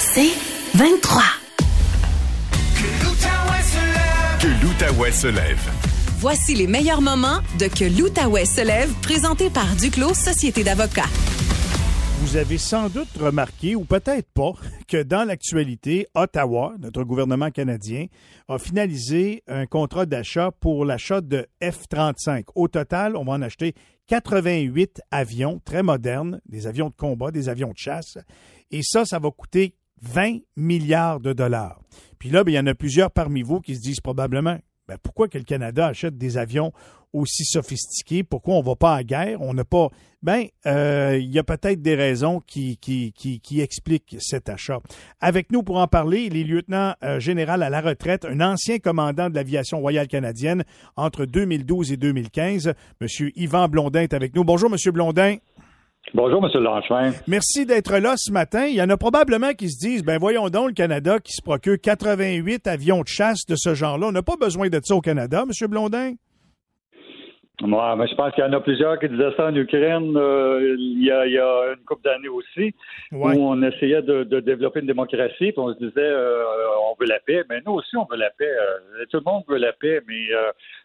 C'est 23. Que l'Outaouais se lève. Voici les meilleurs moments de Que l'Outaouais se lève, présenté par Duclos Société d'avocats. Vous avez sans doute remarqué, ou peut-être pas, que dans l'actualité, Ottawa, notre gouvernement canadien, a finalisé un contrat d'achat pour l'achat de F-35. Au total, on va en acheter 88 avions très modernes, des avions de combat, des avions de chasse. Et ça, ça va coûter 20 milliards de dollars. Puis là, ben, il y en a plusieurs parmi vous qui se disent probablement, ben, pourquoi que le Canada achète des avions aussi sophistiqués? Pourquoi on ne va pas à guerre? On n'a pas. Ben, euh, il y a peut-être des raisons qui, expliquent cet achat. Avec nous pour en parler, il est lieutenant euh, général à la retraite, un ancien commandant de l'aviation royale canadienne entre 2012 et 2015. Monsieur Yvan Blondin est avec nous. Bonjour, Monsieur Blondin. Bonjour, M. Langevin. Merci d'être là ce matin. Il y en a probablement qui se disent, ben voyons donc, le Canada qui se procure 88 avions de chasse de ce genre-là. On n'a pas besoin de ça au Canada, M. Blondin? Moi, mais je pense qu'il y en a plusieurs qui disaient ça en Ukraine euh, il, y a, une couple d'années aussi, où on essayait de, développer une démocratie, puis on se disait euh, on veut la paix. Mais nous aussi, on veut la paix. Euh, tout le monde veut la paix, mais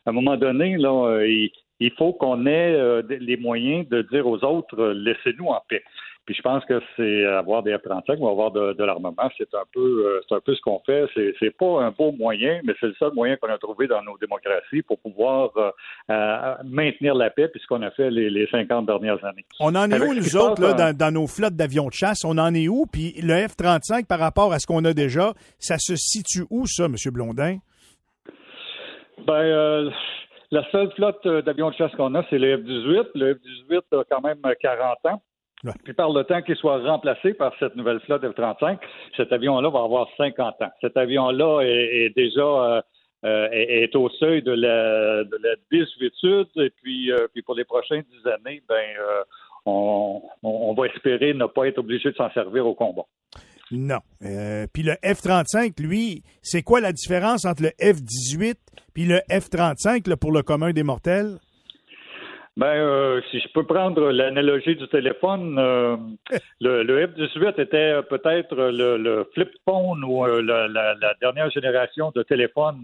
à un moment donné, là, il, il faut qu'on ait euh, les moyens de dire aux autres euh, laissez-nous en paix. Puis je pense que c'est avoir des F-35 ou avoir de, l'armement, c'est un peu euh, c'est un peu ce qu'on fait. C'est, c'est pas un beau moyen, mais c'est le seul moyen qu'on a trouvé dans nos démocraties pour pouvoir maintenir la paix, puisqu'on a fait les, les 50 dernières années. On en est où, nous autres, là, dans, nos flottes d'avions de chasse? On en est où? Puis le F-35, par rapport à ce qu'on a déjà, ça se situe où, ça, M. Blondin? Ben, la seule flotte euh, d'avions de chasse qu'on a, c'est le F-18. Le F-18 a quand même 40 ans. Puis par le temps qu'il soit remplacé par cette nouvelle flotte F-35, cet avion-là va avoir 50 ans. Cet avion-là est, déjà euh, euh, est, au seuil de la, de la désuétude. Et puis, puis pour les prochaines dix années, ben on, on, va espérer ne pas être obligé de s'en servir au combat. Non. Euh, puis le F-35, lui, c'est quoi la différence entre le F-18 puis le F-35 pour le commun des mortels? Ben, euh, si je peux prendre l'analogie du téléphone, euh, le, F-18 était peut-être le, flip phone ou euh, la, dernière génération de téléphone.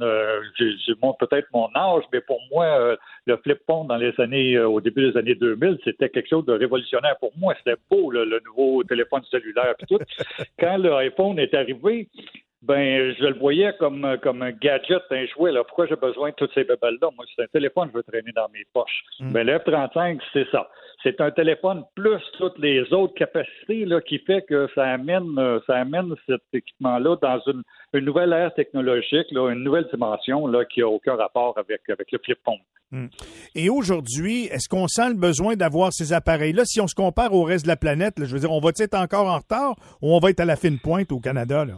je, je montre peut-être mon âge, mais pour moi, le flip phone dans les années, au début des années 2000, c'était quelque chose de révolutionnaire pour moi. C'était beau, le, nouveau téléphone cellulaire et tout. Quand l'iPhone est arrivé, ben je le voyais comme comme un gadget, un jouet. Là. Pourquoi j'ai besoin de toutes ces bébelles-là? Moi, c'est un téléphone que je veux traîner dans mes poches. Mm. Ben, le F-35, c'est ça. C'est un téléphone plus toutes les autres capacités là, qui fait que ça amène ça amène cet équipement-là dans une, une nouvelle ère technologique, là, une nouvelle dimension là, qui n'a aucun rapport avec, avec le flip phone. Mm. Et aujourd'hui, est-ce qu'on sent le besoin d'avoir ces appareils-là? Si on se compare au reste de la planète, je veux dire, on va être encore en retard ou on va être à la fine pointe au Canada? Là?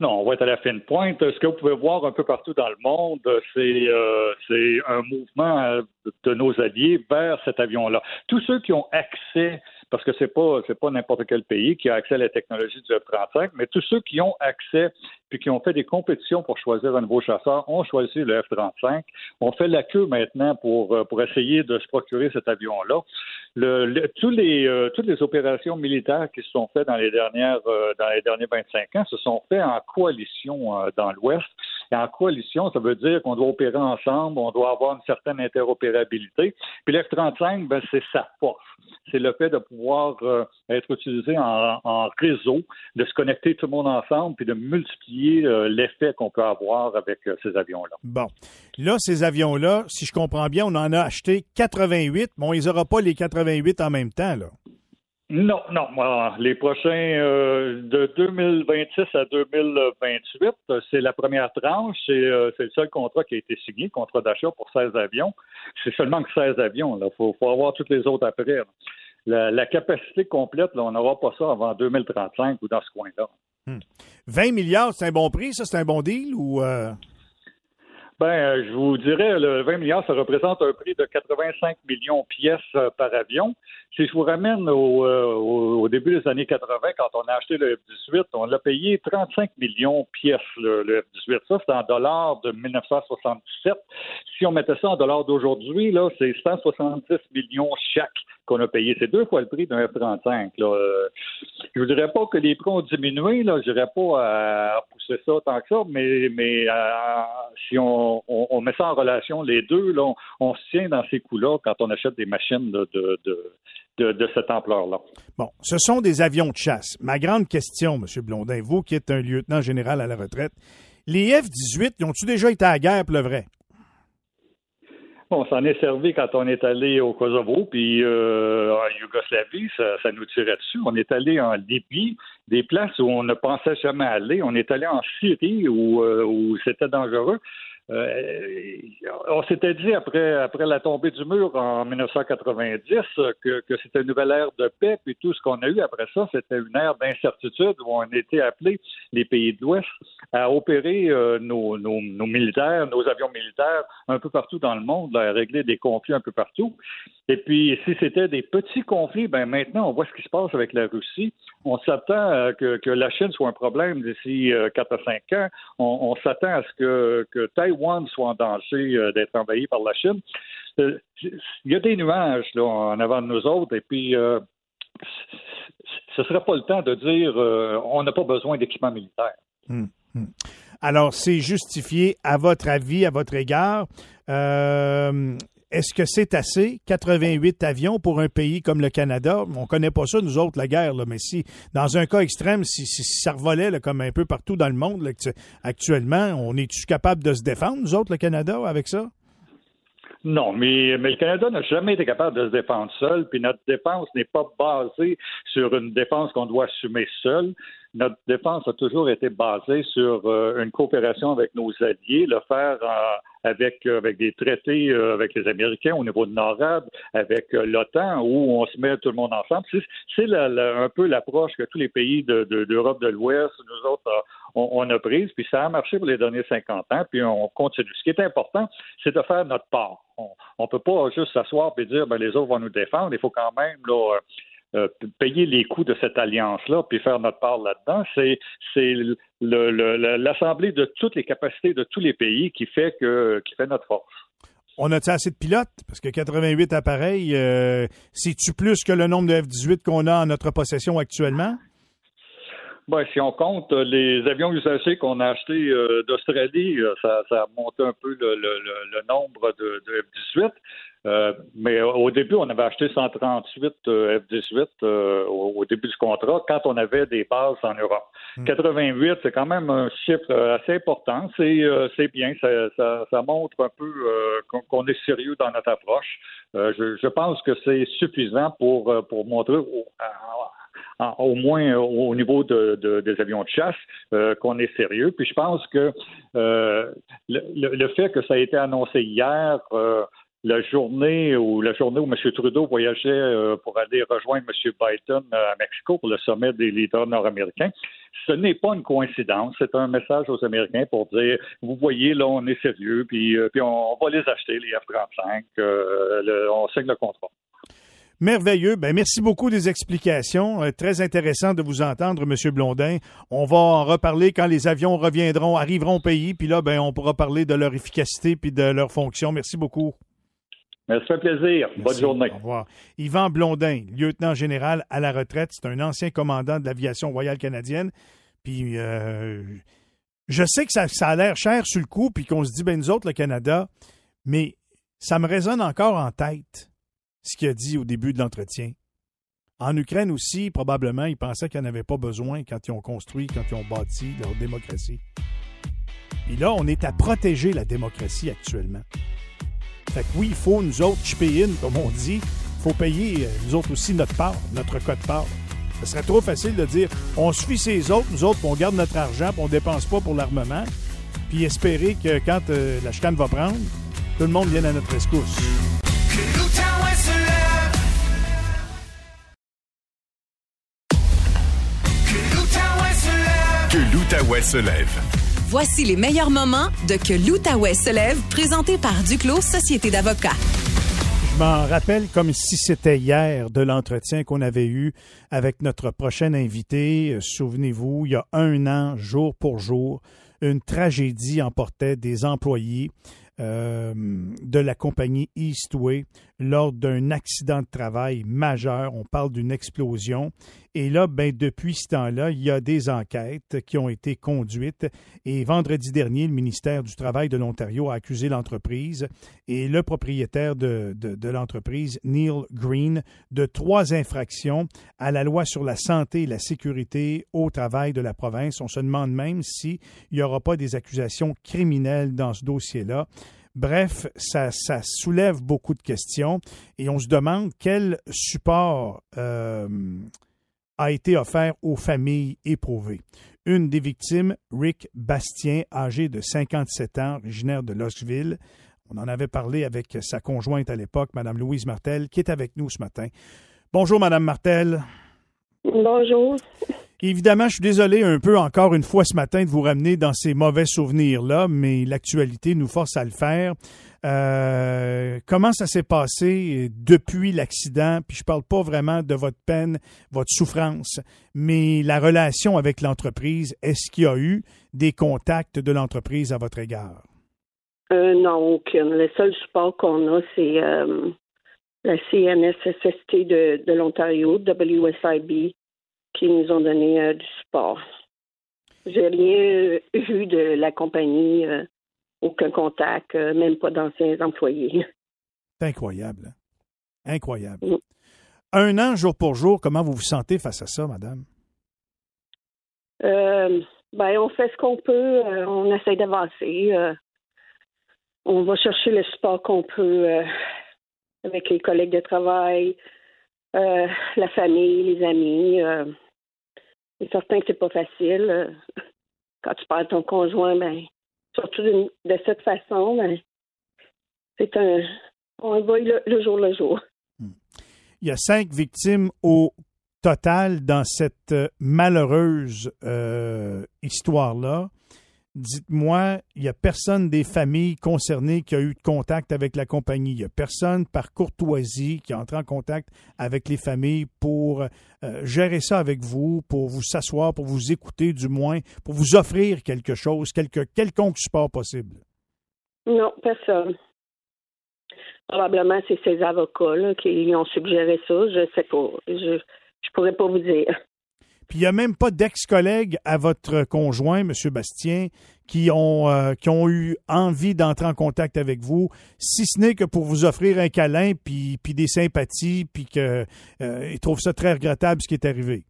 Non, on va être à la fine pointe. Ce que vous pouvez voir un peu partout dans le monde, c'est euh, un mouvement de nos alliés vers cet avion-là. Tous ceux qui ont accès parce que c'est pas c'est pas n'importe quel pays qui a accès à la technologie du F-35, mais tous ceux qui ont accès puis qui ont fait des compétitions pour choisir un nouveau chasseur ont choisi le F-35. On fait la queue maintenant pour euh, pour essayer de se procurer cet avion-là. Le, tous les euh, toutes les opérations militaires qui se sont faites dans les dernières euh, dans les derniers 25 ans se sont faites en coalition dans l'Ouest. Et en coalition, ça veut dire qu'on doit opérer ensemble, on doit avoir une certaine interopérabilité. Puis le F-35, ben, c'est sa force. C'est le fait de pouvoir euh, être utilisé en, réseau, de se connecter tout le monde ensemble, puis de multiplier euh, l'effet qu'on peut avoir avec euh, ces avions-là. Bon. Là, ces avions-là, si je comprends bien, on en a acheté 88. Bon, ils n'auront pas les 88 en même temps, là. Non, non. Les prochains euh, de 2026 à 2028, c'est la première tranche. Euh, c'est le seul contrat qui a été signé, contrat d'achat pour 16 avions. C'est seulement que 16 avions. Il faut, avoir toutes les autres après. La, capacité complète, là, on n'aura pas ça avant 2035 ou dans ce coin-là. 20 hmm. milliards, c'est un bon prix, ça? C'est un bon deal ou... Euh? Ben, je vous dirais, le 20 milliards, ça représente un prix de 85 millions de pièces euh, par avion. Si je vous ramène au, euh, au, début des années 80, quand on a acheté le F-18, on l'a payé 35 millions de pièces, le, F-18. Ça, c'est en dollars de 1977. Si on mettait ça en dollars d'aujourd'hui, là, c'est 170 millions chaque qu'on a payé. C'est deux fois le prix d'un F-35. Là. Je ne dirais pas que les prix ont diminué. Là. Je dirais pas à pousser ça tant que ça, mais, mais si on, met ça en relation, les deux, là, on, se tient dans ces coûts-là quand on achète des machines de, de, de, cette ampleur-là. Bon, ce sont des avions de chasse. Ma grande question, M. Blondin, vous qui êtes un lieutenant général à la retraite, les F-18, ont-ils déjà été à la guerre, pour vrai? On s'en est servi quand on est allé au Kosovo, puis euh, en Yougoslavie, ça, nous tirait dessus. On est allé en Libye, des places où on ne pensait jamais aller. On est allé en Syrie où, euh, où c'était dangereux. Euh, on s'était dit après, après la tombée du mur en 1990 que, que c'était une nouvelle ère de paix, puis tout ce qu'on a eu après ça, c'était une ère d'incertitude où on était appelés, les pays de l'Ouest, à opérer euh, nos, nos, militaires, nos avions militaires un peu partout dans le monde, à régler des conflits un peu partout. Et puis, si c'était des petits conflits, ben maintenant, on voit ce qui se passe avec la Russie. On s'attend que, que la Chine soit un problème d'ici 4 euh, à 5 ans. On, on s'attend à ce que, que Taïwan soit en danger euh, d'être envahi par la Chine. Euh, il y a des nuages là, en avant de nous autres, et puis euh, ce ne serait pas le temps de dire on n'a pas besoin d'équipement militaire. Hum, hum. Alors, c'est justifié à votre avis, à votre égard. Est-ce que c'est assez, 88 avions pour un pays comme le Canada? On connaît pas ça, nous autres, la guerre, mais si, dans un cas extrême, si, ça revolait comme un peu partout dans le monde, actuellement, on est-tu capable de se défendre, nous autres, le Canada, avec ça? Non, mais, le Canada n'a jamais été capable de se défendre seul, puis notre défense n'est pas basée sur une défense qu'on doit assumer seul. Notre défense a toujours été basée sur euh, une coopération avec nos alliés, le faire avec, euh, avec des traités euh, avec les Américains au niveau de NORAD, avec l'OTAN, où on se met tout le monde ensemble. C'est un peu l'approche que tous les pays d'Europe de, de l'Ouest, nous autres, on, a prise, puis ça a marché pour les derniers 50 ans, puis on continue. Ce qui est important, c'est de faire notre part. On ne peut pas juste s'asseoir et dire ben, les autres vont nous défendre. Il faut quand même là, euh, payer les coûts de cette alliance-là, puis faire notre part là-dedans. C'est, l'assemblée de toutes les capacités de tous les pays qui fait que qui fait notre force. On a-tu assez de pilotes? Parce que 88 appareils, euh, c'est-tu plus que le nombre de F-18 qu'on a en notre possession actuellement? Ben, si on compte euh, les avions usagés qu'on a achetés euh, d'Australie, euh, ça, ça monte un peu le, nombre de, F-18. Mais au début, on avait acheté 138 F-18 au, début du contrat quand on avait des bases en Europe. 88, hmm. c'est quand même un chiffre assez important. C'est bien, ça, montre un peu qu'on est sérieux dans notre approche. Je, pense que c'est suffisant pour, pour montrer au moins au niveau des avions de chasse, euh, qu'on est sérieux. Puis je pense que euh, le, fait que ça a été annoncé hier, euh, la journée où la journée où M. Trudeau voyageait pour aller rejoindre M. Biden à Mexico pour le sommet des leaders nord-américains, ce n'est pas une coïncidence. C'est un message aux Américains pour dire vous voyez, là, on est sérieux, puis, puis on, va les acheter, les F-35. on signe le contrat. Merveilleux. Ben, merci beaucoup des explications. Euh, très intéressant de vous entendre, M. Blondin. On va en reparler quand les avions reviendront, arriveront au pays. Puis là, ben, on pourra parler de leur efficacité puis de leur fonction. Merci beaucoup. Ça fait plaisir. Bonne journée. Au revoir. Yvan Blondin, lieutenant général à la retraite. C'est un ancien commandant de l'aviation royale canadienne. Puis, euh, je sais que ça, ça a l'air cher sur le coup, puis qu'on se dit, ben, nous autres, le Canada, mais ça me résonne encore en tête ce qu'il a dit au début de l'entretien. En Ukraine aussi, probablement, ils pensaient qu'ils n'en avaient pas besoin quand ils ont construit, quand ils ont bâti leur démocratie. Et là, on est à protéger la démocratie actuellement. Fait que oui, il faut, nous autres, chip in, comme on dit, il faut payer, euh, nous autres aussi, notre part, notre code part. Ce serait trop facile de dire on suit ces autres, nous autres, on garde notre argent, puis on dépense pas pour l'armement, puis espérer que quand euh, la chicane va prendre, tout le monde vienne à notre rescousse. Que l'Outaouais se lève. Voici les meilleurs moments de Que l'Outaouais se lève, présenté par Duclos Société d'avocats. Je m'en rappelle comme si c'était hier de l'entretien qu'on avait eu avec notre prochain invité. Souvenez-vous, il y a un an, jour pour jour, une tragédie emportait des employés euh, de la compagnie Eastway lors d'un accident de travail majeur. On parle d'une explosion. Et là, ben, depuis ce temps-là, il y a des enquêtes qui ont été conduites. Et vendredi dernier, le ministère du Travail de l'Ontario a accusé l'entreprise et le propriétaire de, de, l'entreprise, Neil Green, de trois infractions à la loi sur la santé et la sécurité au travail de la province. On se demande même s'il n'y aura pas des accusations criminelles dans ce dossier-là. Bref, ça, soulève beaucoup de questions et on se demande quel support euh, a été offert aux familles éprouvées. Une des victimes, Rick Bastien, âgé de 57 ans, originaire de Losville, on en avait parlé avec sa conjointe à l'époque, Mme Louise Martel, qui est avec nous ce matin. Bonjour, Mme Martel. Bonjour. Évidemment, je suis désolé un peu encore une fois ce matin de vous ramener dans ces mauvais souvenirs-là, mais l'actualité nous force à le faire. Euh, comment ça s'est passé depuis l'accident? Puis je parle pas vraiment de votre peine, votre souffrance, mais la relation avec l'entreprise. Est-ce qu'il y a eu des contacts de l'entreprise à votre égard? Euh, non, aucun. Le seul support qu'on a, c'est euh, la CNSST de, de l'Ontario, WSIB, qui nous ont donné euh, du support. J'ai rien vu de la compagnie, euh, aucun contact, euh, même pas d'anciens employés. C'est incroyable. Hein? Incroyable. Mm. Un an, jour pour jour, comment vous vous sentez face à ça, madame? ben, on fait ce qu'on peut. on essaie d'avancer. on va chercher le support qu'on peut avec les collègues de travail, euh, la famille, les amis. Euh, c'est certain que c'est pas facile. Euh, quand tu parles de ton conjoint, ben, surtout de, cette façon, ben, c'est un. On va le, le jour le jour. Hmm. Il y a cinq victimes au total dans cette malheureuse histoire-là. Dites-moi, il n'y a personne des familles concernées qui a eu de contact avec la compagnie. Il n'y a personne par courtoisie qui entre en contact avec les familles pour euh, gérer ça avec vous, pour vous s'asseoir, pour vous écouter du moins, pour vous offrir quelque chose, quelque, quelconque support possible. Non, personne. Probablement, c'est ces avocats qui ont suggéré ça. Je sais pas. Je ne pourrais pas vous dire. Puis il n'y a même pas d'ex-collègues à votre conjoint, M. Bastien, qui ont, euh, qui ont eu envie d'entrer en contact avec vous, si ce n'est que pour vous offrir un câlin, puis, puis des sympathies, puis qu'ils euh, trouvent ça très regrettable ce qui est arrivé.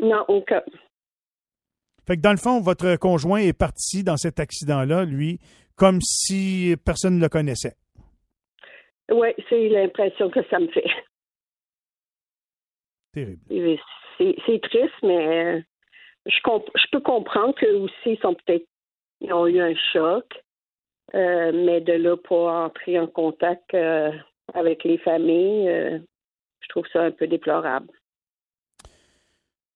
Non, aucun. Fait que dans le fond, votre conjoint est parti dans cet accident-là, lui, comme si personne ne le connaissait. Oui, c'est l'impression que ça me fait. Terrible c'est triste, mais je, je peux comprendre qu'eux aussi, ils sont peut-être ils ont eu un choc, euh, mais de là pas entrer en contact euh, avec les familles, euh, je trouve ça un peu déplorable.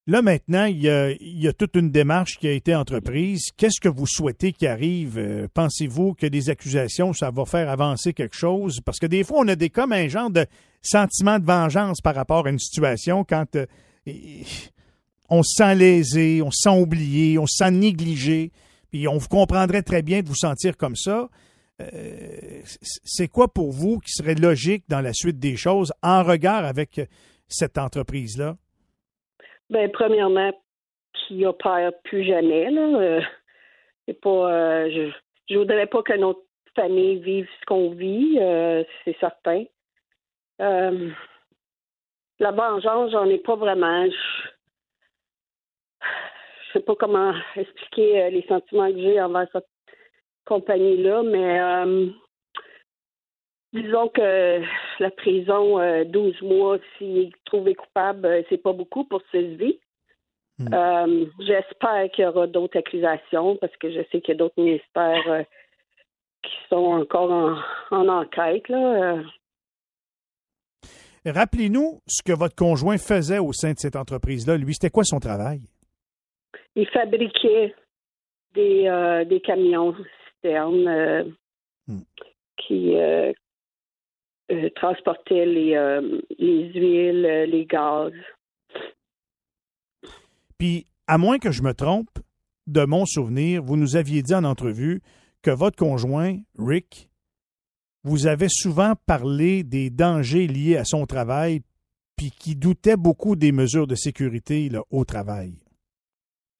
Là, maintenant, il y, a, toute une démarche qui a été entreprise. Qu'est-ce que vous souhaitez qu'il arrive? Pensez-vous que des accusations, ça va faire avancer quelque chose? Parce que des fois, on a des comme un genre de sentiment de vengeance par rapport à une situation quand on se sent lésé, on se sent oublié, on se sent négligé, puis on vous comprendrait très bien de vous sentir comme ça. Euh, c'est quoi pour vous qui serait logique dans la suite des choses en regard avec cette entreprise-là? Bien, premièrement, qu'il opère plus jamais. Là. Euh, pas, euh, je ne voudrais pas que notre famille vive ce qu'on vit, c'est certain. La vengeance, j'en ai pas vraiment. Je, ne sais pas comment expliquer euh, les sentiments que j'ai envers cette compagnie-là, mais euh, disons que la prison, 12 euh, mois, s'il est trouvé coupable, c'est pas beaucoup pour Sylvie. Hmm. J'espère qu'il y aura d'autres accusations parce que je sais qu'il y a d'autres ministères qui sont encore en, en enquête. Là. Rappelez-nous ce que votre conjoint faisait au sein de cette entreprise-là. Lui, c'était quoi son travail? Il fabriquait des, euh, des camions citernes euh, Hmm. qui euh, euh, transportaient les, les huiles, les gaz. Puis, à moins que je me trompe, de mon souvenir, vous nous aviez dit en entrevue que votre conjoint, Rick, vous avait souvent parlé des dangers liés à son travail, puis qui doutait beaucoup des mesures de sécurité là, au travail.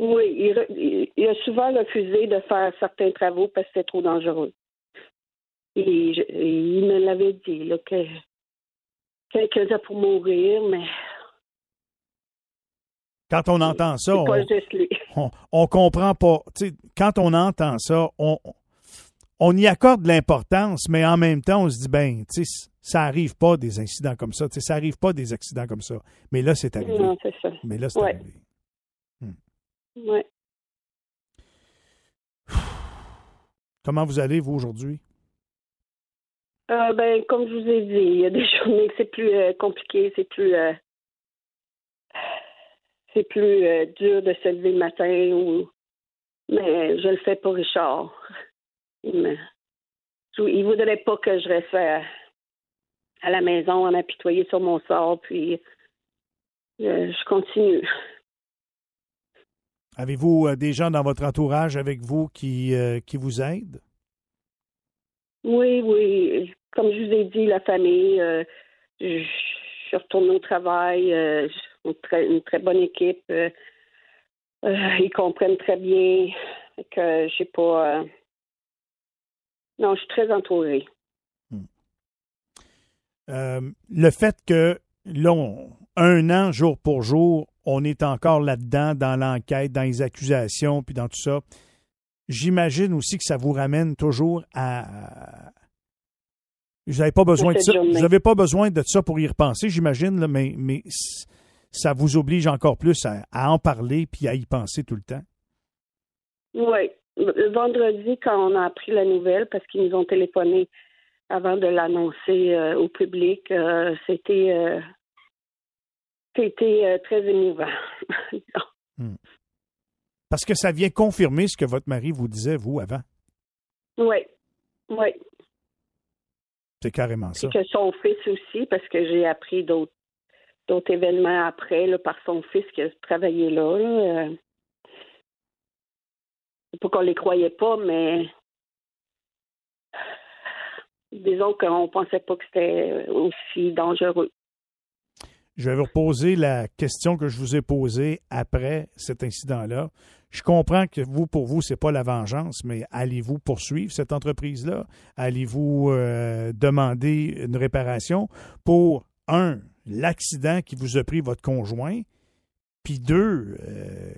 Oui, il, re- il- il a souvent refusé de faire certains travaux parce que c'était trop dangereux. Et je- et il me l'avait dit, là, que quelques heures pour mourir, mais Quand on entend ça, on, on, on comprend pas. Quand on entend ça, on, on y accorde de l'importance, mais en même temps, on se dit, ben, tu sais, ça arrive pas des incidents comme ça. Tu sais, ça arrive pas des accidents comme ça. Mais là, c'est arrivé. Non, c'est ça. Mais là, c'est Ouais. arrivé. Ouais. Comment vous allez, vous, aujourd'hui? Euh, ben, comme je vous ai dit, il y a des journées que c'est plus euh, compliqué, c'est plus euh, c'est plus euh, dur de se lever le matin ou mais je le fais pour Richard. Il me il voudrait pas que je reste à, à la maison en apitoyé sur mon sort, puis euh, je continue. Avez-vous euh, des gens dans votre entourage avec vous qui, euh, qui vous aident? Oui, oui. Comme je vous ai dit, la famille, je, je suis retournée au travail. une, très, une très bonne équipe. ils comprennent très bien que j'ai pas. Non, je suis très entourée. Euh, le fait que, là, on- un an, jour pour jour, on est encore là-dedans, dans l'enquête, dans les accusations, puis dans tout ça, j'imagine aussi que ça vous ramène toujours à... Vous n'avez pas besoin de ça. journée. Vous n'avez pas besoin de ça pour y repenser, j'imagine, mais, mais ça vous oblige encore plus à, à en parler puis à y penser tout le temps. Oui. Le vendredi, quand on a appris la nouvelle, parce qu'ils nous ont téléphoné avant de l'annoncer euh, au public, euh, c'était euh, c'était très émouvant. Parce que ça vient confirmer ce que votre mari vous disait, vous, avant. oui. Oui. C'est carrément ça. Que son fils aussi, parce que j'ai appris d'autres d'autres événements après là, par son fils qui a travaillé là. là. Pas qu'on les croyait pas, mais disons qu'on pensait pas que c'était aussi dangereux. Je vais vous reposer la question que je vous ai posée après cet incident-là. Je comprends que vous, pour vous, c'est pas la vengeance, mais allez-vous poursuivre cette entreprise-là? Allez-vous euh, demander une réparation pour, un, l'accident qui vous a pris votre conjoint, puis deux, euh,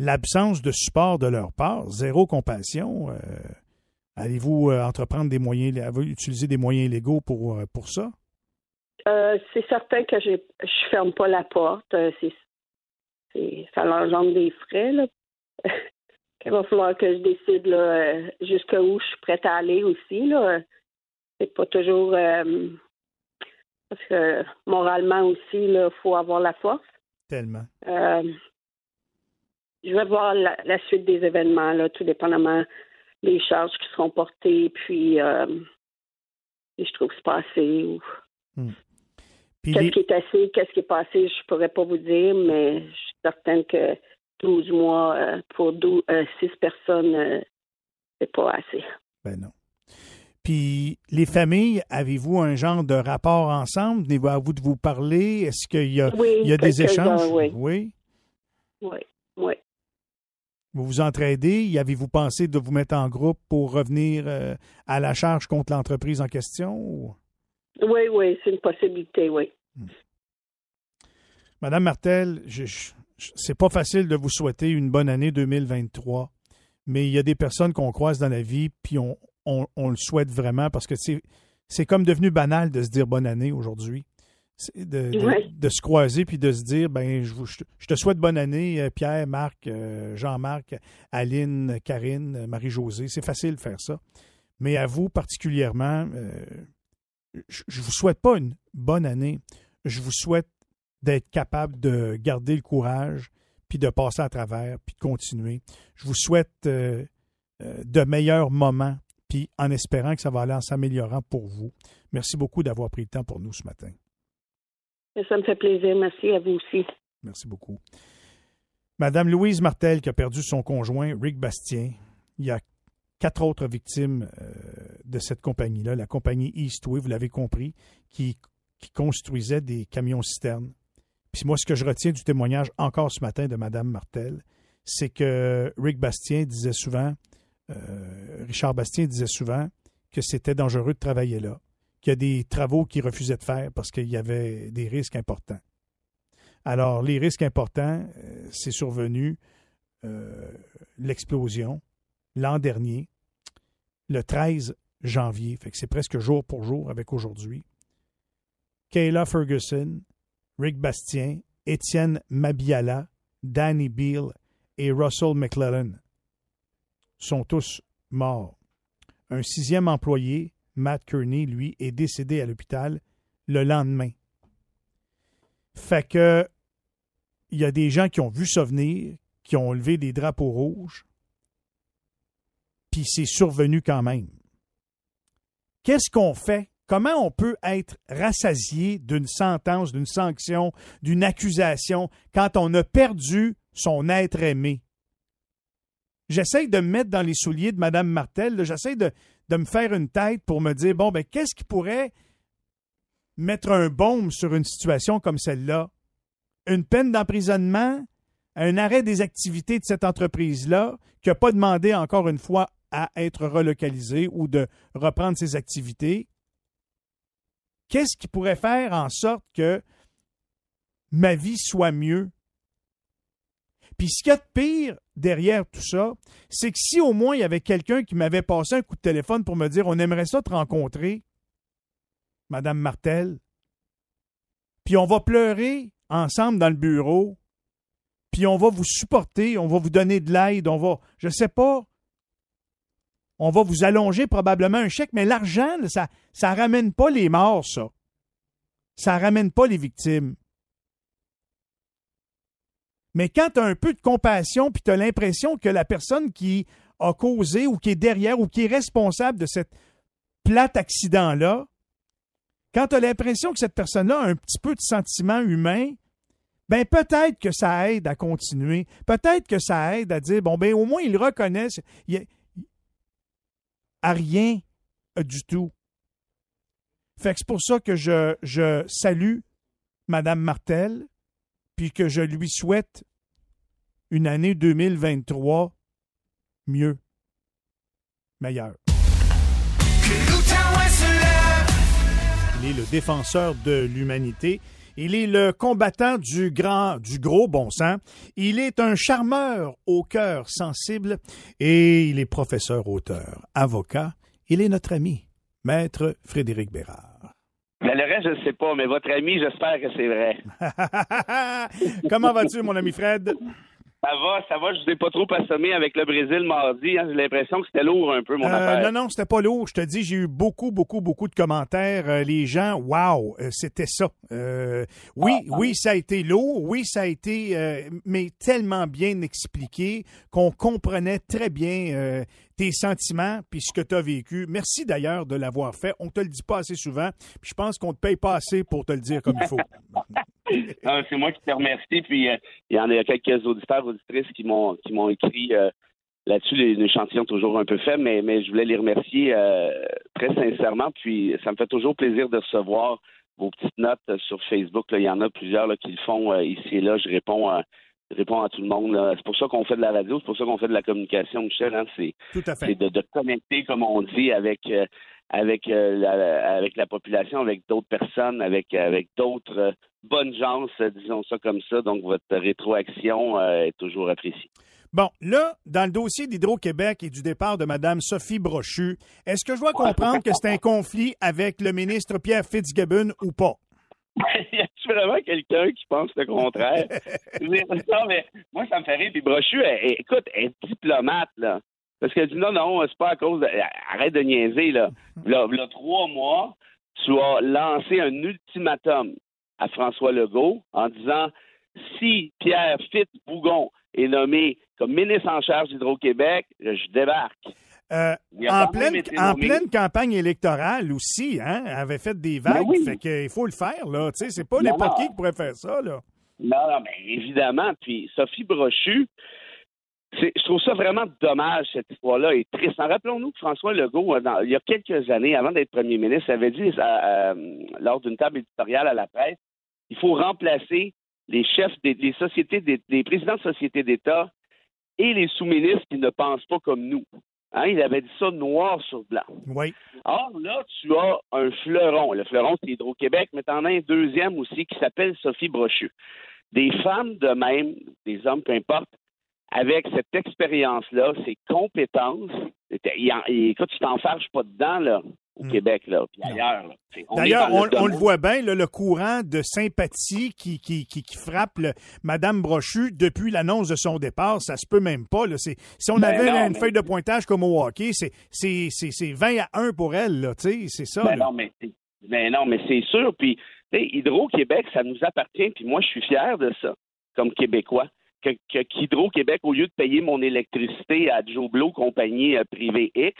l'absence de support de leur part, zéro compassion. euh, allez-vous euh, entreprendre des moyens, utiliser des moyens légaux pour, euh, pour ça? Euh, c'est certain que je ferme pas la porte. Ça engendre des frais. Là. Il va falloir que je décide là, jusqu'où je suis prête à aller aussi. Là. C'est pas toujours euh, parce que moralement aussi, il faut avoir la force. Tellement. Euh, je vais voir la, la suite des événements, là, tout dépendamment des charges qui seront portées, puis euh, si je trouve que c'est pas assez ou Puis Qu'est-ce les- qui est assez, qu'est-ce qui est passé, je pourrais pas vous dire, mais je suis certaine que 12 mois euh, pour 12, euh, 6 personnes, euh, c'est pas assez. Ben non. Puis les familles, avez-vous un genre de rapport ensemble? Venez-vous à vous de vous parler? Est-ce qu'il y a, Oui, il y a des échanges? oui. oui. Oui, oui. Vous vous entraidez? Y avez-vous pensé de vous mettre en groupe pour revenir euh, à la charge contre l'entreprise en question? ou- Oui, oui, c'est une possibilité, oui. Madame Martel, je, je- je- c'est pas facile de vous souhaiter une bonne année 2023, mais il y a des personnes qu'on croise dans la vie, puis on, on- on le souhaite vraiment parce que c'est comme devenu banal de se dire bonne année aujourd'hui. De, de- Ouais. de se croiser puis de se dire ben je, vous- je te- souhaite bonne année euh, Pierre, Marc, euh, Jean-Marc, Aline, Karine, Marie-Josée. C'est facile de faire ça. Mais à vous particulièrement, euh, je ne vous souhaite pas une bonne année. Je vous souhaite d'être capable de garder le courage puis de passer à travers, puis de continuer. Je vous souhaite euh, de meilleurs moments, puis en espérant que ça va aller en s'améliorant pour vous. Merci beaucoup d'avoir pris le temps pour nous ce matin. Ça me fait plaisir. Merci à vous aussi. Merci beaucoup. Madame Louise Martel, qui a perdu son conjoint, Rick Bastien. Il y a quatre autres victimes euh, de cette compagnie-là, la compagnie Eastway, vous l'avez compris, qui, construisait des camions-citernes. Puis moi, ce que je retiens du témoignage encore ce matin de Madame Martel, c'est que Rick Bastien disait souvent, euh, Richard Bastien disait souvent que c'était dangereux de travailler là, qu'il y a des travaux qu'il refusait de faire parce qu'il y avait des risques importants. Alors, les risques importants, euh, c'est survenu euh, l'explosion l'an dernier, le 13 janvier. Fait que c'est presque jour pour jour avec aujourd'hui. Kayla Ferguson, Rick Bastien, Étienne Mabiala, Danny Beal et Russell McClellan sont tous morts. Un sixième employé, Matt Kearney, lui, est décédé à l'hôpital le lendemain. Fait que il y a des gens qui ont vu ça venir, qui ont levé des drapeaux rouges, puis c'est survenu quand même. Qu'est-ce qu'on fait? Comment on peut être rassasié d'une sentence, d'une sanction, d'une accusation quand on a perdu son être aimé? J'essaie de me mettre dans les souliers de Mme Martel, j'essaie de, de me faire une tête pour me dire, bon, ben, qu'est-ce qui pourrait mettre un baume sur une situation comme celle-là? Une peine d'emprisonnement, un arrêt des activités de cette entreprise-là, qui n'a pas demandé encore une fois à être relocalisé ou de reprendre ses activités. Qu'est-ce qui pourrait faire en sorte que ma vie soit mieux? Puis ce qu'il y a de pire derrière tout ça, c'est que si au moins il y avait quelqu'un qui m'avait passé un coup de téléphone pour me dire on aimerait ça te rencontrer, Madame Martel, puis on va pleurer ensemble dans le bureau, puis on va vous supporter, on va vous donner de l'aide, on va, je sais pas, on va vous allonger probablement un chèque, mais l'argent, ça ne ramène pas les morts, ça. Ça ne ramène pas les victimes. Mais quand tu as un peu de compassion, puis tu as l'impression que la personne qui a causé ou qui est derrière ou qui est responsable de cet plat accident-là, quand tu as l'impression que cette personne-là a un petit peu de sentiment humain, ben peut-être que ça aide à continuer. Peut-être que ça aide à dire, bon, ben au moins ils reconnaissent à rien du tout. Fait que c'est pour ça que je, je salue Mme Martel, puis que je lui souhaite une année 2023 mieux, meilleure. Il est le défenseur de l'humanité. Il est le combattant du grand, du gros bon sens. Il est un charmeur au cœur sensible et il est professeur, auteur, avocat. Il est notre ami, maître Frédéric Bérard. Mais le reste, je ne sais pas, mais votre ami, j'espère que c'est vrai. Comment vas-tu, mon ami Fred? Ça va, ça va. Je vous ai pas trop assommé avec le Brésil mardi. Hein. J'ai l'impression que c'était lourd un peu, mon euh, affaire. Non, non, c'était pas lourd. Je te dis, j'ai eu beaucoup, beaucoup, beaucoup de commentaires. Euh, les gens, waouh, c'était ça. Euh, oui, ah, oui, ça a été lourd. Oui, ça a été, mais tellement bien expliqué qu'on comprenait très bien tes sentiments puis ce que tu as vécu. Merci d'ailleurs de l'avoir fait. On te le dit pas assez souvent. Puis je pense qu'on te paye pas assez pour te le dire comme il faut. c'est moi qui te remercie. Puis euh, il y en a quelques auditeurs, auditrices qui m'ont qui m'ont écrit euh, là-dessus les, échantillons toujours un peu faibles, mais, mais je voulais les remercier euh, très sincèrement. Puis ça me fait toujours plaisir de recevoir vos petites notes sur Facebook. Il y en a plusieurs qui le font ici et là. Je réponds à réponds à tout le monde. C'est pour ça qu'on fait de la radio, c'est pour ça qu'on fait de la communication, Michel. Hein. C'est, de, de, connecter, comme on dit, avec avec euh, la, avec la population, avec d'autres personnes, avec avec d'autres euh, bonnes gens, disons ça comme ça. Donc votre rétroaction euh, est toujours appréciée. Bon, là, dans le dossier d'Hydro-Québec et du départ de Mme Sophie Brochu, est-ce que je dois comprendre que c'est un conflit avec le ministre Pierre Fitzgibbon ou pas? y a vraiment quelqu'un qui pense le contraire? non, mais moi, ça me fait rire. Puis Brochu, écoute, elle est diplomate, là. Parce qu'elle dit non, non, c'est pas à cause de. Arrête de niaiser, là. Là, là trois mois, tu as lancé un ultimatum à François Legault en disant Si Pierre Fitzbougon est nommé comme ministre en charge d'Hydro-Québec, je débarque. Euh, en, pleine, en pleine, campagne électorale aussi, hein, avait fait des vagues, ben fait qu'il faut le faire, là. Tu sais, c'est pas n'importe qui qui pourrait faire ça, là. Non, non, mais évidemment. Puis Sophie Brochu, je trouve ça vraiment dommage, cette histoire-là, et triste. Rappelons-nous que François Legault, euh, il y a quelques années, avant d'être premier ministre, avait dit euh, lors d'une table éditoriale à la presse, il faut remplacer les chefs des, sociétés, des, présidents de sociétés d'État et les sous-ministres qui ne pensent pas comme nous. Hein, il avait dit ça noir sur blanc. Oui. Or, là, tu as un fleuron. Le fleuron, c'est Hydro-Québec, mais tu en as un deuxième aussi qui s'appelle Sophie Brochu. Des femmes de même, des hommes, peu importe, avec cette expérience-là, ces compétences, écoute, tu t'enfarges pas dedans, là, au hmm. Québec, là, puis ailleurs. D'ailleurs, on, le voit bien, le courant de sympathie qui, qui, qui, frappe Mme Brochu depuis l'annonce de son départ, ça se peut même pas. Là. Si on ben avait une feuille de pointage comme au hockey, c'est 20 à 1 pour elle, là, c'est ça. Ben non, mais, ben non, mais c'est sûr. Puis, Hydro-Québec, ça nous appartient, puis moi, je suis fier de ça, comme Québécois que, qu'Hydro-Québec, au lieu de payer mon électricité à Joe Blow, compagnie euh, privée X,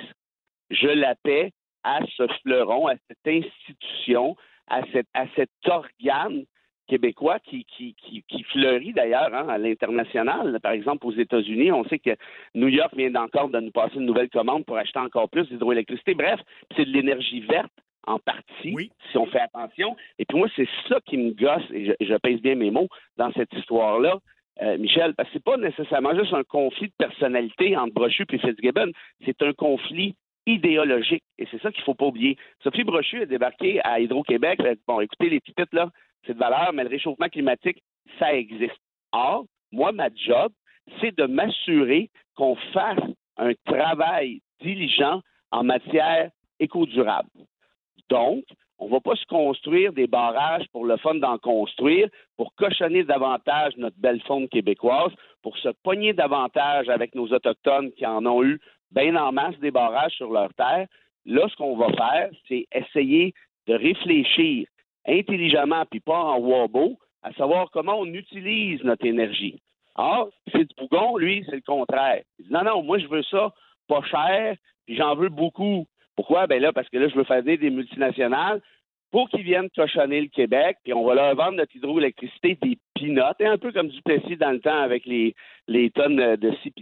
je la paie à ce fleuron, à cette institution, à, à cet organe québécois qui, qui, qui, fleurit d'ailleurs hein, à l'international. Par exemple, aux États-Unis, on sait que New York vient encore de nous passer une nouvelle commande pour acheter encore plus d'hydroélectricité. Bref, c'est de l'énergie verte en partie, si on fait attention. Et puis moi, c'est ça qui me gosse, et je, je pèse bien mes mots, dans cette histoire-là. Euh, Michel, parce que c'est pas nécessairement juste un conflit de personnalité entre Brochu et Fitzgibbon, c'est un conflit idéologique. Et c'est ça qu'il faut pas oublier. Sophie Brochu a débarqué à Hydro-Québec. Bon, écoutez, les petites, là, c'est de valeur, mais le réchauffement climatique, ça existe. Or, moi, ma job, c'est de m'assurer qu'on fasse un travail diligent en matière éco-durable. Donc, on ne va pas se construire des barrages pour le fun d'en construire, pour cochonner davantage notre belle faune québécoise, pour se pogner davantage avec nos Autochtones qui en ont eu bien en masse des barrages sur leur terre. Là, ce qu'on va faire, c'est essayer de réfléchir intelligemment, puis pas en wobble, à savoir comment on utilise notre énergie. Or, Bougon, lui, c'est le contraire. Il dit non, non, moi, je veux ça pas cher, puis j'en veux beaucoup. Pourquoi? Ben là, parce que là, je veux faire des multinationales pour qu'ils viennent cochonner le Québec, puis on va leur vendre notre hydroélectricité des pinottes, un peu comme du Plessis dans le temps avec les, les tonnes de six.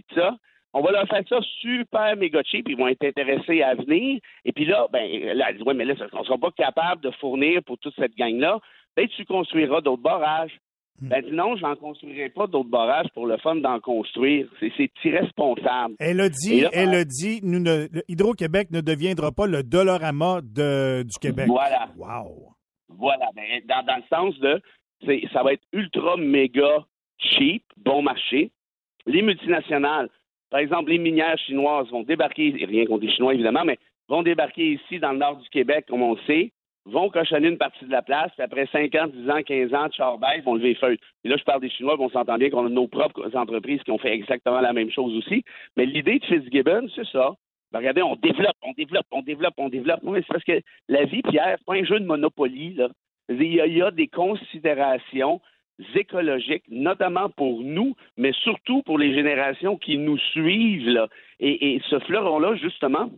On va leur faire ça super méga cheap, ils vont être intéressés à venir. Et puis là, ben, là, elle dit, ouais, mais là, on ne sera pas capable de fournir pour toute cette gang-là. Ben, tu construiras d'autres barrages. Hmm. Ben, non, je n'en construirai pas d'autres barrages pour le fun d'en construire. C'est irresponsable. Elle a dit, elle a dit, nous Hydro-Québec ne deviendra pas le Dollarama de, du Québec. Voilà. Wow. Voilà. Ben, dans, dans, le sens de, ça va être ultra méga cheap, bon marché. Les multinationales, par exemple, les minières chinoises vont débarquer, rien contre les Chinois évidemment, mais vont débarquer ici dans le nord du Québec, comme on le sait vont cochonner une partie de la place, puis après 5 ans, 10 ans, 15 ans de charbon, ils vont lever feu. Et là, je parle des Chinois, on s'entend bien qu'on a nos propres entreprises qui ont fait exactement la même chose aussi. Mais l'idée de Fitzgibbon, c'est ça. Ben, regardez, on développe, on développe, on développe, on développe. Oui, c'est parce que la vie, Pierre, c'est pas un jeu de monopoly. Là. Il, y a, des considérations écologiques, notamment pour nous, mais surtout pour les générations qui nous suivent. Et ce fleuron-là, justement,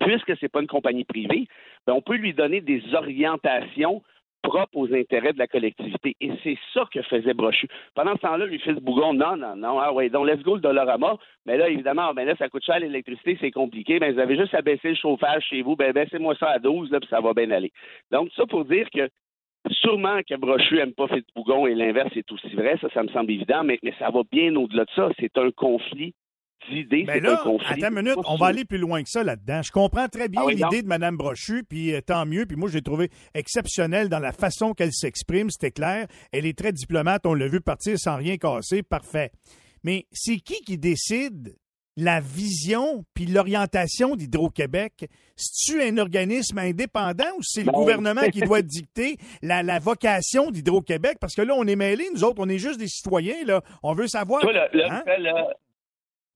puisque ce n'est pas une compagnie privée, ben, on peut lui donner des orientations propres aux intérêts de la collectivité. Et c'est ça que faisait Brochu. Pendant ce temps-là, lui, fils Bougon, non, non, non, ah ouais, donc let's go le Dollarama. Mais là, évidemment, ben là, ça coûte cher l'électricité, c'est compliqué. Ben, vous avez juste à baisser le chauffage chez vous, ben baissez-moi ça à 12, là, puis ça va bien aller. Donc, ça pour dire que sûrement que Brochu n'aime pas Bougon et l'inverse est aussi vrai, ça, ça me semble évident, mais, mais ça va bien au-delà de ça. C'est un conflit d'idées. Ben là, attends une minute, on va aller plus loin que ça là-dedans. Je comprends très bien ah l'idée de Mme Brochu, puis euh, tant mieux. Puis moi, je l'ai trouvé exceptionnelle dans la façon qu'elle s'exprime, c'était clair. Elle est très diplomate, on l'a vu partir sans rien casser, parfait. Mais c'est qui qui décide la vision puis l'orientation d'Hydro-Québec? C'est-tu un organisme indépendant ou c'est le ben gouvernement qui doit dicter la, vocation d'Hydro-Québec? Parce que là, on est mêlés, nous autres, on est juste des citoyens, là. On veut savoir. Hein?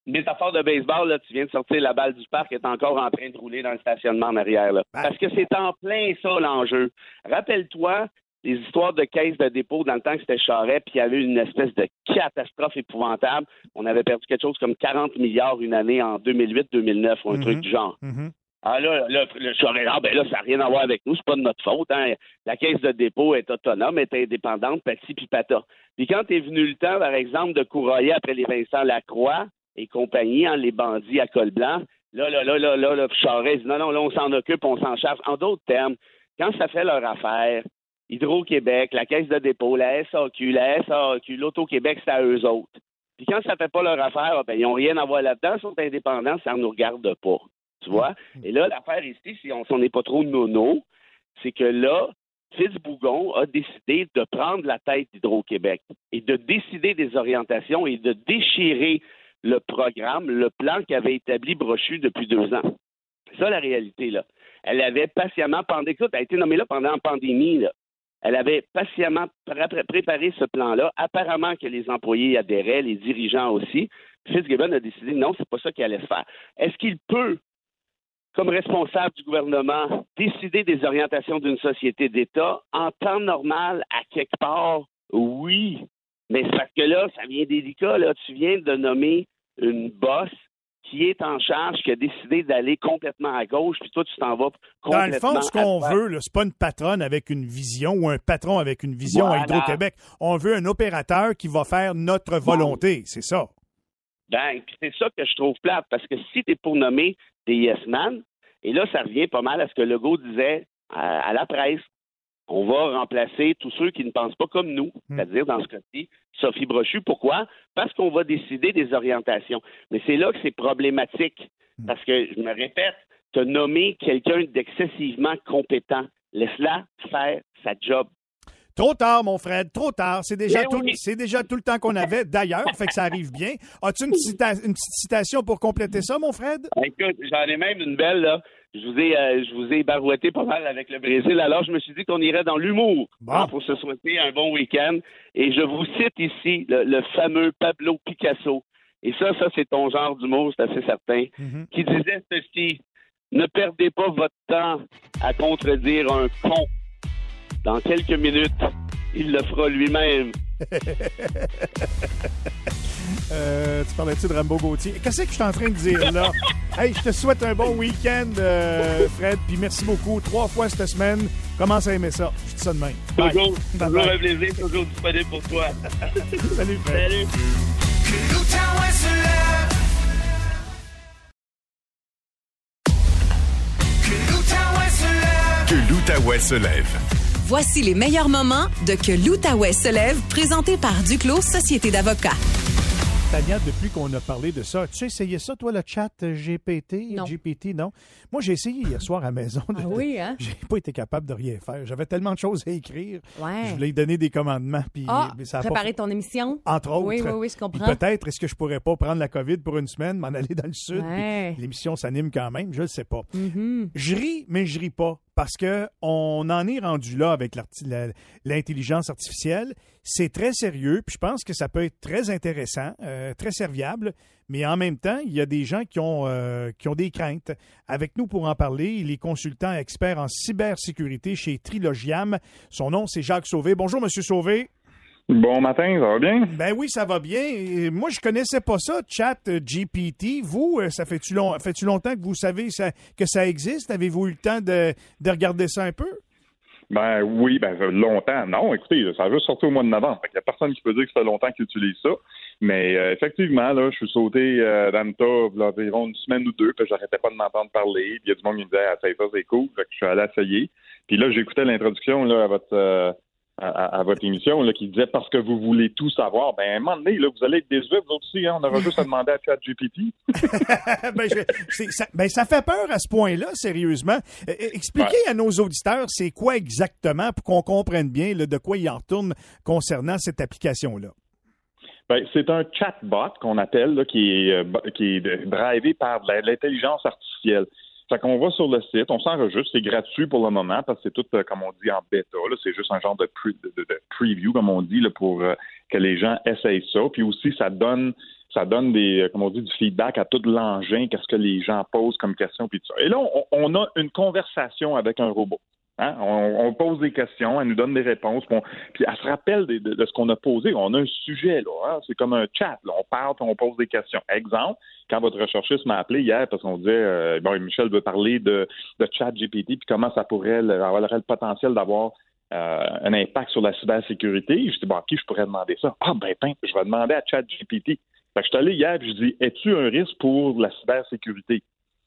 métaphore de baseball, là, tu viens de sortir la balle du parc est encore en train de rouler dans le stationnement en arrière. Là. Parce que c'est en plein ça l'enjeu. Rappelle-toi les histoires de caisses de dépôt dans le temps que c'était Charret, puis il y avait une espèce de catastrophe épouvantable. On avait perdu quelque chose comme 40 milliards une année en 2008-2009 ou un Mhm. truc du genre. Mhm. Ah là, là, le Charret, ah ben là, ça n'a rien à voir avec nous, c'est pas de notre faute. Hein. La caisse de dépôt est autonome, est indépendante, pati puis pata. Puis quand est venu le temps, par exemple, de courroyer après les Vincent Lacroix et compagnie, hein, les bandits à col blanc, là, là, là, là, là, là Charest dit non, non, là, on s'en occupe, on s'en charge. En d'autres termes, quand ça fait leur affaire, Hydro-Québec, la Caisse de dépôt, la SAQ, la SAQ, l'Auto-Québec, c'est à eux autres. Puis quand ça fait pas leur affaire, ben, ils n'ont rien à voir là-dedans, ils sont indépendants, ça ne nous regarde pas. Tu vois? Et là, l'affaire ici, si on n'est pas trop nono, c'est que là, Fitzbougon a décidé de prendre la tête d'Hydro-Québec et de décider des orientations et de déchirer le programme, le plan qu'avait établi Brochu depuis deux ans. C'est ça la réalité, là. Elle avait patiemment, pendant, écoute, elle a été nommée là pendant la pandémie, là. Elle avait patiemment pré- préparé ce plan-là. Apparemment que les employés adhéraient, les dirigeants aussi. Fitzgibbon a décidé non, c'est pas ça qu'il allait faire. Est-ce qu'il peut, comme responsable du gouvernement, décider des orientations d'une société d'État? En temps normal à quelque part? Oui. Mais c'est parce que là, ça vient délicat, là. Tu viens de nommer une bosse qui est en charge, qui a décidé d'aller complètement à gauche, puis toi, tu t'en vas Dans complètement le fond, ce qu'on veut, c'est pas une patronne avec une vision ou un patron avec une vision à. Hydro-Québec. On veut un opérateur qui va faire notre volonté, c'est ça. Ben, puis c'est ça que je trouve plate, parce que si tu es pour nommer des yes man, et là, ça revient pas mal à ce que Legault disait à, à la presse. On va remplacer tous ceux qui ne pensent pas comme nous, Hmm. c'est-à-dire, dans ce cas-ci, Sophie Brochu. Pourquoi? Parce qu'on va décider des orientations. Mais c'est là que c'est problématique, Hmm. parce que, je me répète, te nommer quelqu'un d'excessivement compétent, laisse-la faire sa job. Trop tard, mon Fred, trop tard. C'est déjà, tout, oui. c'est déjà tout le temps qu'on avait, d'ailleurs, fait que ça arrive bien. As-tu une, cita- une petite citation pour compléter ça, mon Fred? Écoute, j'en ai même une belle, là. Je vous ai, euh, je vous ai barouetté pas mal avec le Brésil. Alors, je me suis dit qu'on irait dans l'humour Bon. hein, pour se souhaiter un bon week-end. Et je vous cite ici le, le fameux Pablo Picasso. Et ça, ça, c'est ton genre d'humour, c'est assez certain. Mhm. Qui disait ceci. Ne perdez pas votre temps à contredire un con. Dans quelques minutes, il le fera lui-même. Euh, tu parlais-tu de Rambo Gauthier? Qu'est-ce que je suis en train de dire là? hey, je te souhaite un bon week-end, euh, Fred, puis merci beaucoup. Trois fois cette semaine. Commence à aimer ça. Je dis ça de même. Bye. Toujours, Bye toujours bye. un plaisir, toujours disponible pour toi. Salut, Fred. Salut. Que l'Outaouais se lève. Voici les meilleurs moments de Que l'Outaouais se lève, présenté par Duclos Société d'avocats. Tania, depuis qu'on a parlé de ça, tu as essayé ça, toi, le chat GPT? Non. GPT, non? Moi, j'ai essayé hier soir à la maison. de- Ah oui, hein? J'ai pas été capable de rien faire. J'avais tellement de choses à écrire. Ouais. Je voulais lui donner des commandements. Puis, Ah, mais ça a pas préparer ton émission? Entre autres. Oui, oui, oui, je comprends. peut-être, est-ce que je pourrais pas prendre la COVID pour une semaine, m'en aller dans le sud? Ouais. L'émission s'anime quand même, je ne sais pas. Mhm. Je ris, mais je ris pas. Parce que on en est rendu là avec l'intelligence artificielle. C'est très sérieux, puis je pense que ça peut être très intéressant, euh, très serviable, mais en même temps, il y a des gens qui ont, euh, qui ont des craintes. Avec nous pour en parler, il est consultant expert en cybersécurité chez Trilogiam. Son nom, c'est Jacques Sauvé. Bonjour, Monsieur Sauvé. Bon matin, ça va bien? Ben oui, ça va bien. Et moi, je connaissais pas ça, Chat euh, GPT. Vous, euh, ça fait-tu long, fait longtemps que vous savez ça- que ça existe? Avez-vous eu le temps de, de regarder ça un peu? Ben oui, ben longtemps. Non, écoutez, ça a juste sorti au mois de novembre. Il n'y a personne qui peut dire que ça fait longtemps qu'il utilise ça. Mais euh, effectivement, là, je suis sauté euh, dans le tas là, environ une semaine ou deux, puis j'arrêtais pas de m'entendre parler. Puis il y a du monde qui me disait Ah, ça, ça c'est cool. Fait que je suis allé essayer. Puis là, j'écoutais l'introduction là, à votre euh, à, à- votre émission là, qui disait parce que vous voulez tout savoir. Ben à un moment donné, là, vous allez être déçus, vous aussi, hein, on aura juste à demander à ChatGPT. ben, je- ça, ben, ça fait peur à ce point-là, sérieusement. Euh, euh, expliquez à nos auditeurs c'est quoi exactement pour qu'on comprenne bien là, de quoi il en retourne concernant cette application-là. Ben, c'est un chatbot qu'on appelle, là, qui est, euh, qui est drivé par l'intelligence artificielle. Fait qu'on va sur le site, on s'enregistre, c'est gratuit pour le moment parce que c'est tout, euh, comme on dit, en bêta. C'est juste un genre de, pre- preview, comme on dit, pour euh, que les gens essayent ça. Puis aussi, ça donne ça donne des, euh, comme on du feedback à tout l'engin, qu'est-ce que les gens posent comme question, puis tout ça. Et là, on a une conversation avec un robot. Hein? On, pose des questions, elle nous donne des réponses, puis, elle se rappelle de, ce qu'on a posé. On a un sujet, là. Hein? C'est comme un chat. On parle, puis on pose des questions. Exemple, quand votre recherchiste m'a appelé hier parce qu'on disait, euh, Michel veut parler de, de chat GPT, puis comment ça pourrait avoir le potentiel d'avoir euh, un impact sur la cybersécurité. Je dis, bon, qui je pourrais demander ça? Ah, ben, ben, je vais demander à chat GPT. je suis allé hier, puis je dis, es-tu un risque pour la cybersécurité?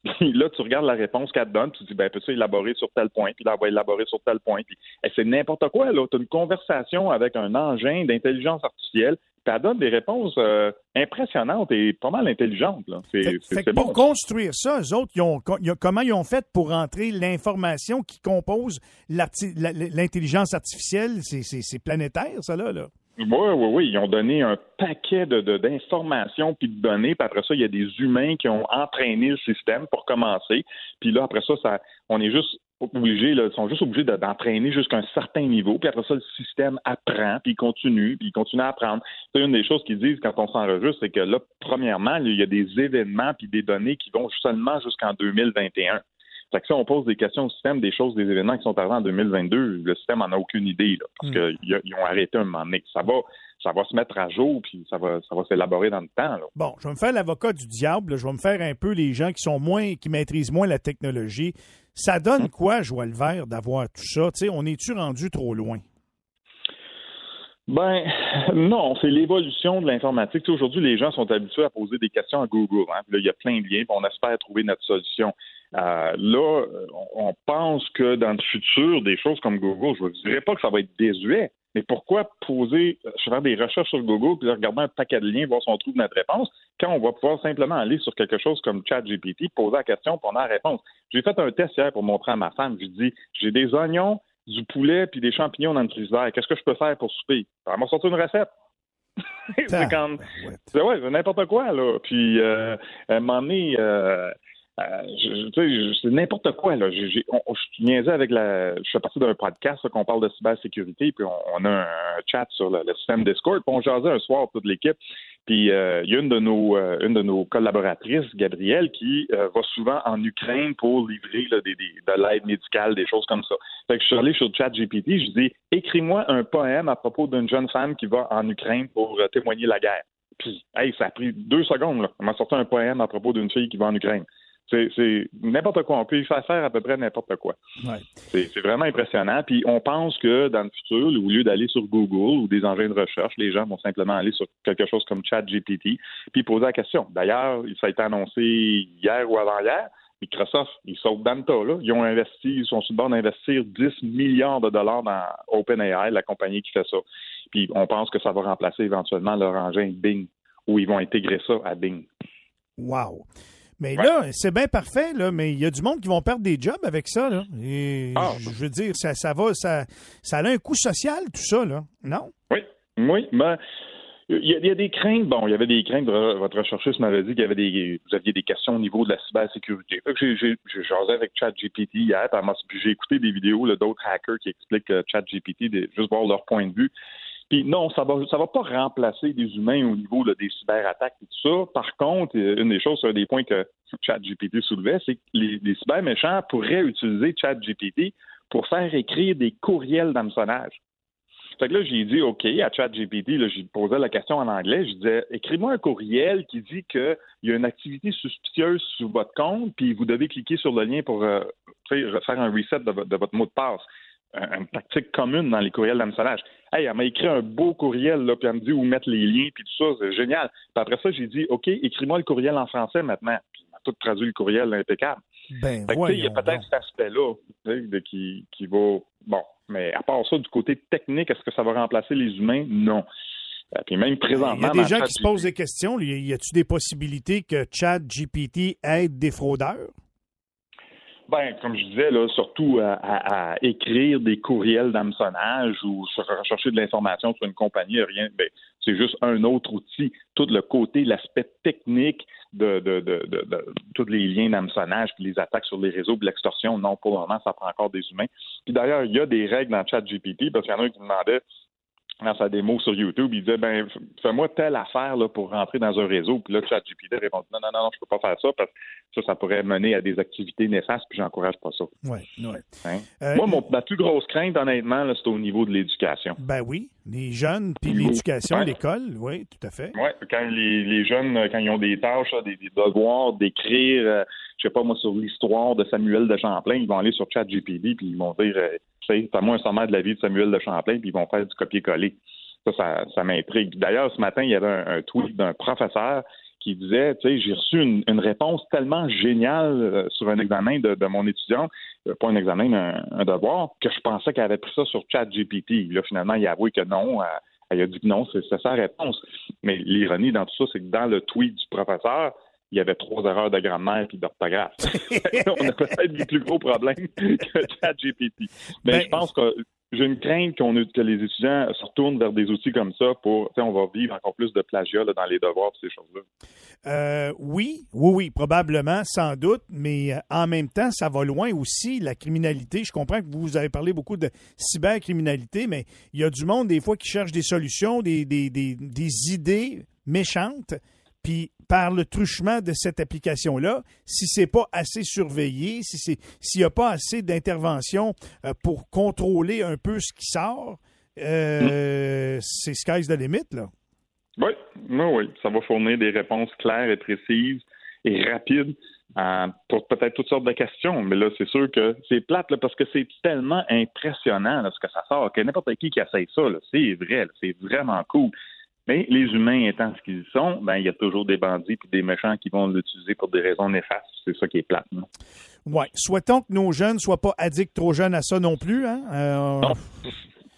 Puis là, tu regardes la réponse qu'elle te donne, tu te dis, ben, peux-tu élaborer sur tel point, puis là, elle va élaborer sur tel point. Puis, c'est n'importe quoi, là. Tu as une conversation avec un engin d'intelligence artificielle, puis elle donne des réponses euh, impressionnantes et pas mal intelligentes. Là. C'est, Pour construire ça, eux autres, ils ont, comment ils ont fait pour entrer l'information qui compose l'intelligence artificielle? C'est, planétaire, ça, là? là. Oui, oui, oui. Ils ont donné un paquet de, d'informations puis de données. Puis après ça, il y a des humains qui ont entraîné le système pour commencer. Puis là, après ça, ça on est juste obligés, là, ils sont juste obligés d'entraîner jusqu'à un certain niveau. Puis après ça, le système apprend, puis il continue, puis il continue à apprendre. C'est une des choses qu'ils disent quand on s'enregistre, c'est que là, premièrement, il y a des événements puis des données qui vont seulement jusqu'en 2021. Fait que si on pose des questions au système, des choses, des événements qui sont arrivés en 2022, le système n'en a aucune idée, là, parce hmm. qu'ils ont arrêté un moment donné. Ça va, ça va se mettre à jour, puis ça va, ça va s'élaborer dans le temps. Bon, je vais me faire l'avocat du diable. Je vais me faire un peu les gens qui sont moins, qui maîtrisent moins la technologie. Ça donne hmm. quoi, Joël Vert, d'avoir tout ça? on est-tu rendu trop loin? Ben non, c'est l'évolution de l'informatique. Aujourd'hui, les gens sont habitués à poser des questions à Google. Hein. Là, il y a plein de liens, puis on espère trouver notre solution. Euh, là, on pense que dans le futur, des choses comme Google, je ne dirais pas que ça va être désuet, mais pourquoi poser, faire des recherches sur Google puis regarder un paquet de liens, voir si on trouve notre réponse, quand on va pouvoir simplement aller sur quelque chose comme ChatGPT, poser la question, pour on a la réponse. J'ai fait un test hier pour montrer à ma femme. Je dis, j'ai des oignons, du poulet puis des champignons dans le frigidaire. Qu'est-ce que je peux faire pour souper? Elle m'a sorti une recette. c'est comme, c'est ouais, n'importe quoi là. Puis euh, à un moment donné, euh, euh, c'est n'importe quoi. Là. je niaisais avec la. Je fais partie d'un podcast qu'on parle de cybersécurité, puis on, a un, chat sur le, système Discord, puis on jasait un soir toute l'équipe. Puis euh, il y a une de nos euh, de nos collaboratrices, Gabrielle, qui va souvent en Ukraine pour livrer de l'aide médicale, des choses comme ça. Fait que je suis allé sur chat GPT, je dis écris-moi un poème à propos d'une jeune femme qui va en Ukraine pour témoigner la guerre. Puis, hey, ça a pris deux secondes. Là. Elle m'a sorti un poème à propos d'une fille qui va en Ukraine. C'est n'importe quoi. On peut y faire faire à peu près n'importe quoi. C'est vraiment impressionnant. Puis on pense que dans le futur, au lieu d'aller sur Google ou des engins de recherche, les gens vont simplement aller sur quelque chose comme ChatGPT puis poser la question. D'ailleurs, ça a été annoncé hier ou avant-hier. Microsoft, ils sautent dans le tas. Là. Ils ont investi, ils sont sur le bord d'investir 10 milliards de dollars dans OpenAI, la compagnie qui fait ça. Puis on pense que ça va remplacer éventuellement leur engin Bing, ou ils vont intégrer ça à Bing. Wow! Mais là, c'est bien parfait, là, mais il y a du monde qui vont perdre des jobs avec ça. Là. Et ah. je veux dire, ça, ça va, ça, ça a un coût social, tout ça, là. Non? Oui, oui. Ben, il y, a, des craintes. Bon, il y avait des craintes. Votre recherchiste m'avait dit qu'il y avait des, vous aviez des questions au niveau de la cybersécurité. J'ai jasé avec ChatGPT hier, puis j'ai écouté des vidéos d'autres hackers qui expliquent euh, ChatGPT, juste voir leur point de vue. Puis non, ça va ça va pas remplacer des humains au niveau des cyberattaques et tout ça. Par contre, euh, une des choses, un des points que ChatGPT soulevait, c'est que les, cyberméchants pourraient utiliser ChatGPT pour faire écrire des courriels d'hameçonnage. Fait que là, j'ai dit OK à ChatGPT, j'ai posé la question en anglais. Je disais écris-moi un courriel qui dit qu'il y a une activité suspicieuse sur votre compte, puis vous devez cliquer sur le lien pour euh, faire un reset de, de, votre mot de passe une tactique commune dans les courriels d'hameçonnage. Hey, elle m'a écrit un beau courriel, là, puis elle me dit où mettre les liens, puis tout ça, c'est génial. Puis après ça, j'ai dit, OK, écris-moi le courriel en français maintenant. Puis elle m'a tout traduit le courriel impeccable. Ben, il y a peut-être cet aspect-là qui, qui va. Bon, mais à part ça, du côté technique, est-ce que ça va remplacer les humains? Non. Euh, puis même présentement. Il y a des gens qui se posent des questions. Y a-t-il des possibilités que Chat GPT aide des fraudeurs? Ben, comme je disais, là, surtout à, écrire des courriels d'hameçonnage ou rechercher de l'information sur une compagnie, rien. Ben, c'est juste un autre outil. Tout le côté, l'aspect technique de, de, de, de, tous les liens d'hameçonnage, puis les attaques sur les réseaux, puis l'extorsion, non, pour le moment, ça prend encore des humains. Puis d'ailleurs, il y a des règles dans ChatGPT, parce qu'il y en a un qui demandait dans sa démo sur YouTube, il disait ben fais-moi telle affaire là, pour rentrer dans un réseau. Puis là, ChatGPT répond non, non, non, je peux pas faire ça parce que ça, ça pourrait mener à des activités néfastes, puis j'encourage pas ça. Ouais, ouais. Hein? Moi, mon, ma plus grosse crainte, honnêtement, c'est au niveau de l'éducation. Ben oui, les jeunes, puis l'éducation, Ouais. l'école, oui, tout à fait. Oui, quand les, les jeunes, euh, quand ils ont des tâches, des, des devoirs, d'écrire, euh, je sais pas moi, sur l'histoire de Samuel de Champlain, ils vont aller sur ChatGPT puis ils vont dire, euh, fais-moi un sommaire de la vie de Samuel de Champlain, puis ils vont faire du copier-coller. Ça, ça, m'intrigue. D'ailleurs, ce matin, il y avait un, tweet d'un professeur qui disait, tu sais, j'ai reçu une, réponse tellement géniale euh, sur un examen de, mon étudiant, euh, pas un examen, mais un, devoir, que je pensais qu'elle avait pris ça sur ChatGPT. Là, finalement, il a avoué que non. euh, elle a dit que non, c'est sa réponse. Mais l'ironie dans tout ça, c'est que dans le tweet du professeur, il y avait trois erreurs de grammaire et d'orthographe. On a peut-être des plus gros problèmes que ChatGPT. Mais Ben, je pense que j'ai une crainte qu'on que les étudiants se retournent vers des outils comme ça pour, on va vivre encore plus de plagiat là, dans les devoirs et ces choses-là. Euh, oui, oui, oui, probablement, sans doute, mais euh, en même temps, ça va loin aussi, la criminalité. Je comprends que vous avez parlé beaucoup de cybercriminalité, mais il y a du monde, des fois, qui cherche des solutions, des, des, des, des idées méchantes, puis par le truchement de cette application-là, si c'est pas assez surveillé, si c'est s'il n'y a pas assez d'intervention euh, pour contrôler un peu ce qui sort, euh, c'est sky's the limit, là. Oui, oui, oui. Ça va fournir des réponses claires et précises et rapides euh, pour peut-être toutes sortes de questions. Mais là, c'est sûr que c'est plate là, parce que c'est tellement impressionnant là, ce que ça sort, que n'importe qui qui essaye ça, c'est vrai, c'est vraiment cool. Mais les humains étant ce qu'ils sont, ben il y a toujours des bandits puis des méchants qui vont l'utiliser pour des raisons néfastes. C'est ça qui est plate. là. Ouais. Souhaitons que nos jeunes soient pas addicts trop jeunes à ça non plus. Hein? Euh, Non.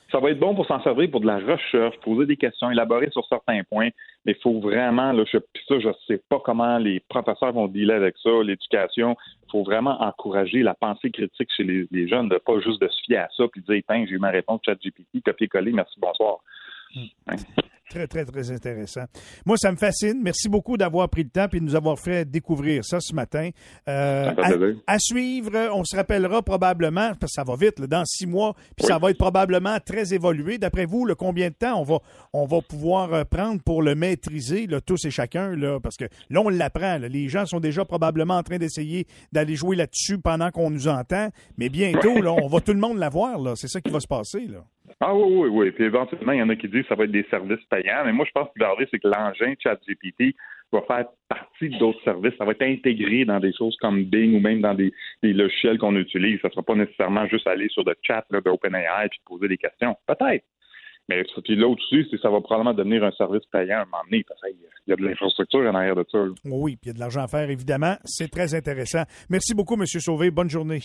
Ça va être bon pour s'en servir pour de la recherche, poser des questions, élaborer sur certains points, mais il faut vraiment, là, je, ça, je sais pas comment les professeurs vont dealer avec ça, l'éducation. Il faut vraiment encourager la pensée critique chez les, les jeunes, de pas juste de se fier à ça puis de dire, Tiens, j'ai eu ma réponse chat GPT, copier-coller, merci, bonsoir. Hein? Très, très, très intéressant. Moi, ça me fascine. Merci beaucoup d'avoir pris le temps et de nous avoir fait découvrir ça ce matin. Euh, à, suivre, on se rappellera probablement, parce que ça va vite, là, dans six mois, puis ça va être probablement très évolué. D'après vous, le combien de temps on va, on va pouvoir euh, prendre pour le maîtriser, là, tous et chacun, là, parce que là, on l'apprend. là. Les gens sont déjà probablement en train d'essayer d'aller jouer là-dessus pendant qu'on nous entend, mais bientôt, là, on va tout le monde l'avoir. là. C'est ça qui va se passer. Là. Ah oui, oui, oui. Puis éventuellement, il y en a qui disent que ça va être des services payants. Mais moi, je pense que l'arrivée, c'est que l'engin ChatGPT va faire partie d'autres services. Ça va être intégré dans des choses comme Bing ou même dans des, des logiciels qu'on utilise. Ça ne sera pas nécessairement juste aller sur le chat là, de OpenAI puis poser des questions. Peut-être. Mais puis l'autre aussi, c'est que ça va probablement devenir un service payant à un moment donné. Parce qu'il y a de l'infrastructure en arrière de ça. là. Oui, puis il y a de l'argent à faire, évidemment. C'est très intéressant. Merci beaucoup, M. Sauvé. Bonne journée.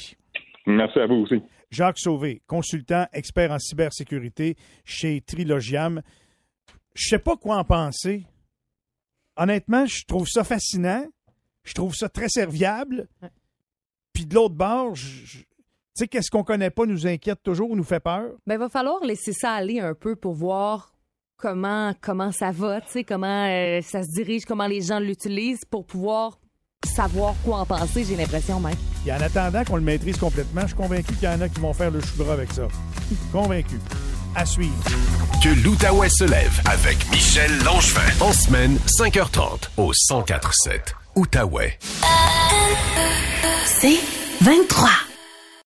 Merci à vous aussi. Jacques Sauvé, consultant, expert en cybersécurité chez Trilogiam. Je sais pas quoi en penser. Honnêtement, je trouve ça fascinant. Je trouve ça très serviable. Puis de l'autre bord, je- tu sais, qu'est-ce qu'on connaît pas nous inquiète toujours ou nous fait peur? Ben, va falloir laisser ça aller un peu pour voir comment, comment ça va, tu sais, comment euh, ça se dirige, comment les gens l'utilisent pour pouvoir savoir quoi en penser, j'ai l'impression même. Et en attendant qu'on le maîtrise complètement, je suis convaincu qu'il y en a qui vont faire le chou gras avec ça. Convaincu. À suivre. Que l'Outaouais se lève avec Michel Langevin. En semaine, 5h30 au 1047 Outaouais. C'est 23.